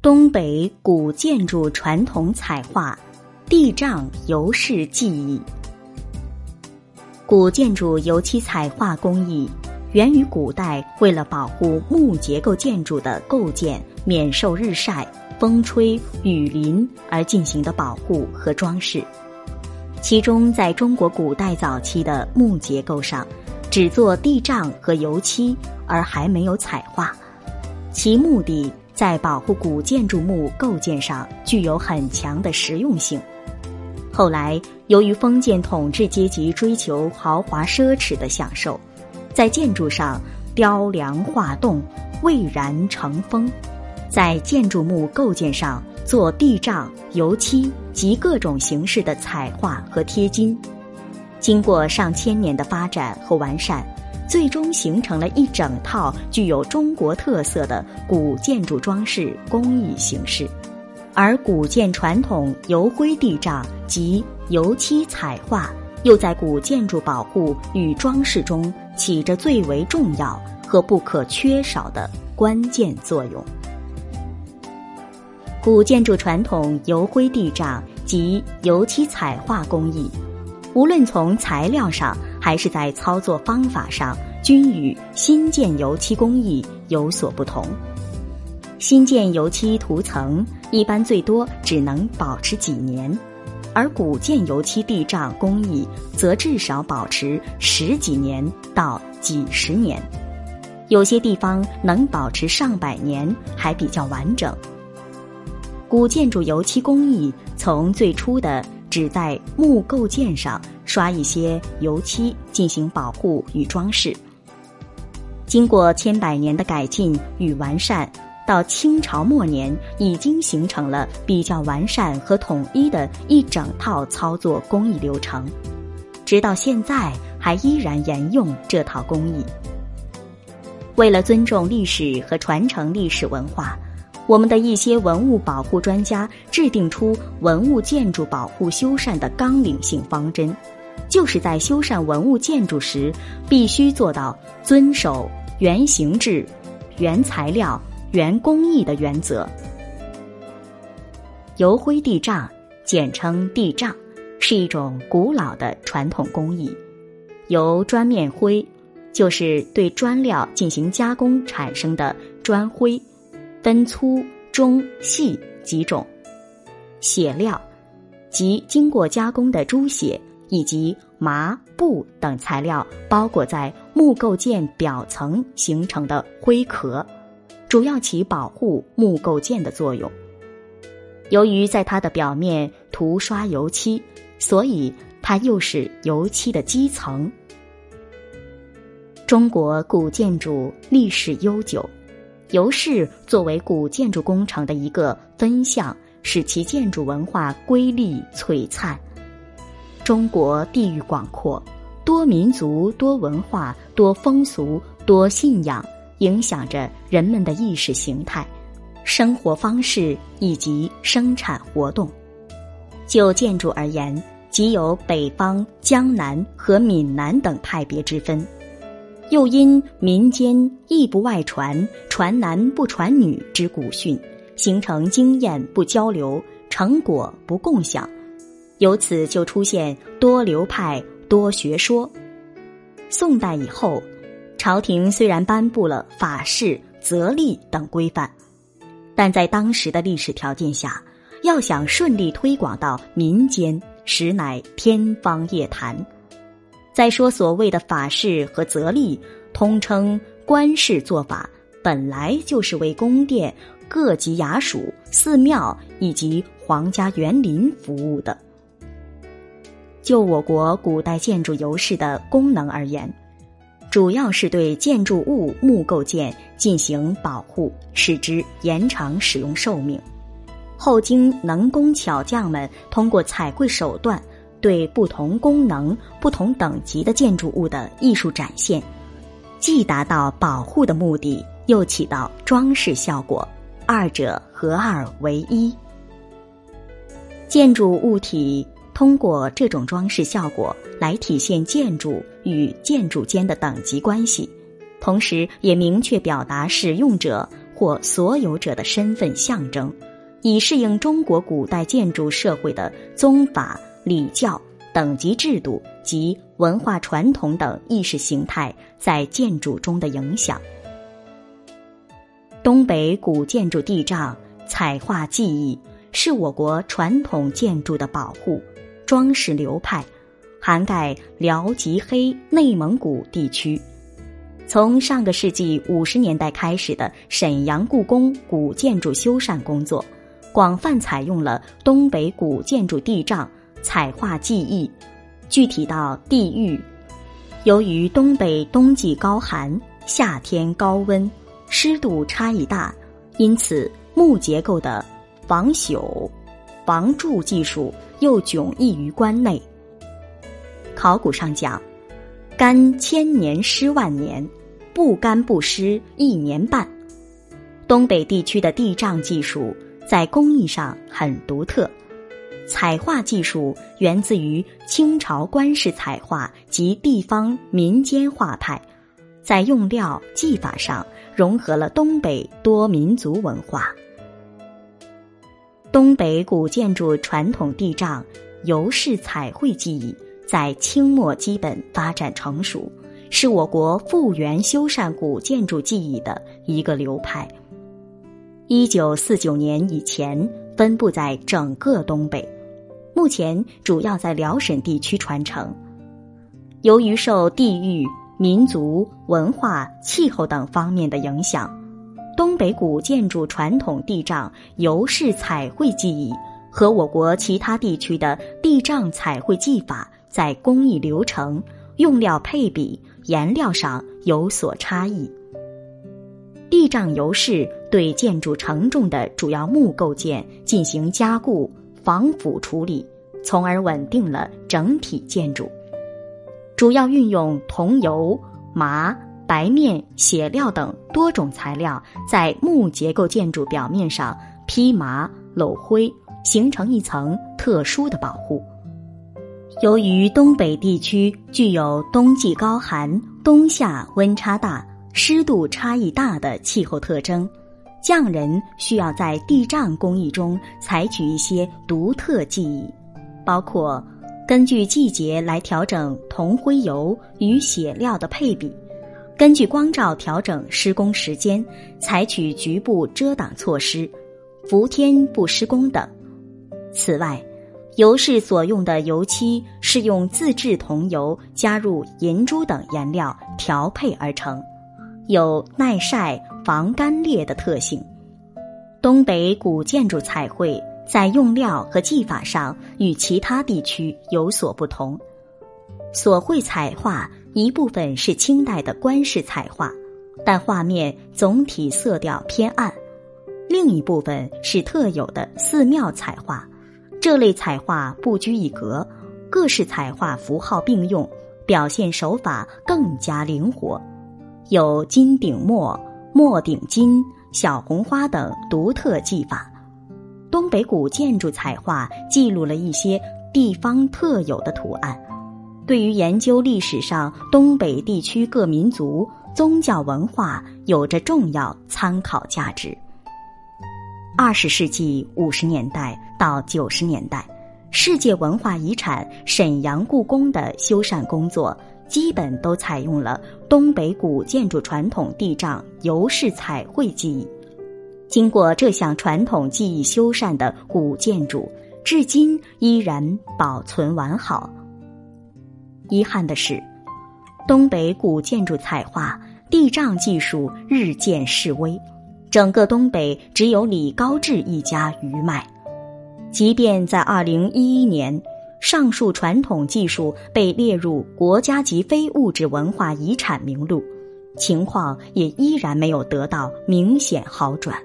东北古建筑传统彩画，地障油饰技艺。古建筑油漆彩画工艺源于古代，为了保护木结构建筑的构件免受日晒、风吹雨淋而进行的保护和装饰。其中，在中国古代早期的木结构上，只做地障和油漆，而还没有彩画，其目的。在保护古建筑木构件上具有很强的实用性。后来，由于封建统治阶级追求豪华奢侈的享受，在建筑上雕梁画栋、蔚然成风，在建筑木构件上做地障、油漆及各种形式的彩画和贴金。经过上千年的发展和完善。最终形成了一整套具有中国特色的古建筑装饰工艺形式，而古建传统油灰地障及油漆彩画，又在古建筑保护与装饰中起着最为重要和不可缺少的关键作用。古建筑传统油灰地障及油漆彩画工艺，无论从材料上，还是在操作方法上，均与新建油漆工艺有所不同。新建油漆涂层一般最多只能保持几年，而古建油漆地障工艺则至少保持十几年到几十年，有些地方能保持上百年还比较完整。古建筑油漆工艺从最初的只在木构件上。刷一些油漆进行保护与装饰，经过千百年的改进与完善，到清朝末年已经形成了比较完善和统一的一整套操作工艺流程，直到现在还依然沿用这套工艺。为了尊重历史和传承历史文化，我们的一些文物保护专家制定出文物建筑保护修缮的纲领性方针。就是在修缮文物建筑时，必须做到遵守原形制、原材料、原工艺的原则。油灰地障，简称地障，是一种古老的传统工艺，由砖面灰，就是对砖料进行加工产生的砖灰，分粗、中、细几种，血料，及经过加工的猪血。以及麻布等材料包裹在木构件表层形成的灰壳，主要起保护木构件的作用。由于在它的表面涂刷油漆，所以它又是油漆的基层。中国古建筑历史悠久，油饰作为古建筑工程的一个分项，使其建筑文化瑰丽璀璨。中国地域广阔，多民族、多文化、多风俗、多信仰，影响着人们的意识形态、生活方式以及生产活动。就建筑而言，即有北方、江南和闽南等派别之分。又因民间艺不外传、传男不传女之古训，形成经验不交流、成果不共享。由此就出现多流派、多学说。宋代以后，朝廷虽然颁布了法事、则例等规范，但在当时的历史条件下，要想顺利推广到民间，实乃天方夜谭。再说所谓的法事和则例，通称官式做法，本来就是为宫殿、各级衙署、寺庙以及皇家园林服务的。就我国古代建筑油饰的功能而言，主要是对建筑物木构件进行保护，使之延长使用寿命。后经能工巧匠们通过彩绘手段，对不同功能、不同等级的建筑物的艺术展现，既达到保护的目的，又起到装饰效果，二者合二为一。建筑物体。通过这种装饰效果来体现建筑与建筑间的等级关系，同时也明确表达使用者或所有者的身份象征，以适应中国古代建筑社会的宗法、礼教、等级制度及文化传统等意识形态在建筑中的影响。东北古建筑地障彩画技艺是我国传统建筑的保护装饰流派，涵盖辽、吉、黑、内蒙古地区。从上个世纪五十年代开始的沈阳故宫古建筑修缮工作，广泛采用了东北古建筑地障彩画技艺。具体到地域，由于东北冬季高寒，夏天高温，湿度差异大，因此木结构的防朽、防蛀技术又迥异于关内。考古上讲，干千年湿万年。不干不湿一年半，东北地区的地障技术在工艺上很独特。彩画技术源自于清朝官式彩画及地方民间画派，在用料技法上融合了东北多民族文化。东北古建筑传统地障油式彩绘技艺在清末基本发展成熟。是我国复原修缮古建筑技艺的一个流派。一九四九年以前分布在整个东北，目前主要在辽沈地区传承。由于受地域、民族、文化、气候等方面的影响，东北古建筑传统地障油式彩绘技艺和我国其他地区的地障彩绘技法在工艺流程、用料配比。颜料上有所差异。地障油式对建筑承重的主要木构件进行加固、防腐处理，从而稳定了整体建筑。主要运用桐油、麻、白面、血料等多种材料，在木结构建筑表面上披麻搂灰，形成一层特殊的保护。由于东北地区具有冬季高寒、冬夏温差大、湿度差异大的气候特征，匠人需要在地障工艺中采取一些独特技艺，包括根据季节来调整铜灰油与血料的配比，根据光照调整施工时间，采取局部遮挡措施，伏天不施工等。此外，油室所用的油漆是用自制桐油加入银珠等颜料调配而成，有耐晒、防干裂的特性。东北古建筑彩绘在用料和技法上与其他地区有所不同。所绘彩画一部分是清代的官式彩画，但画面总体色调偏暗；另一部分是特有的寺庙彩画。这类彩画不拘一格，各式彩画符号并用，表现手法更加灵活，有金顶墨、墨顶金、小红花等独特技法。东北古建筑彩画记录了一些地方特有的图案，对于研究历史上东北地区各民族宗教文化有着重要参考价值。二十世纪五十年代到九十年代，世界文化遗产沈阳故宫的修缮工作基本都采用了东北古建筑传统地障油式彩绘技艺。经过这项传统技艺修缮的古建筑，至今依然保存完好。遗憾的是，东北古建筑彩画地障技术日渐式微。整个东北只有李高志一家余脉，即便在二零一一年，上述传统技术被列入国家级非物质文化遗产名录，情况也依然没有得到明显好转。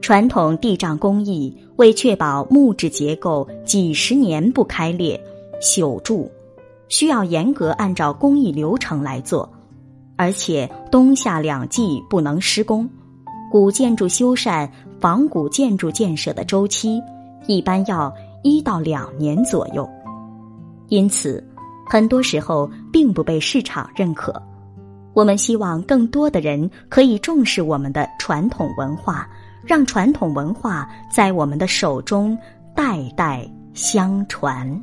传统地障工艺为确保木质结构几十年不开裂、朽住，需要严格按照工艺流程来做。而且冬夏两季不能施工，古建筑修缮、仿古建筑建设的周期一般要一到两年左右，因此很多时候并不被市场认可。我们希望更多的人可以重视我们的传统文化，让传统文化在我们的手中代代相传。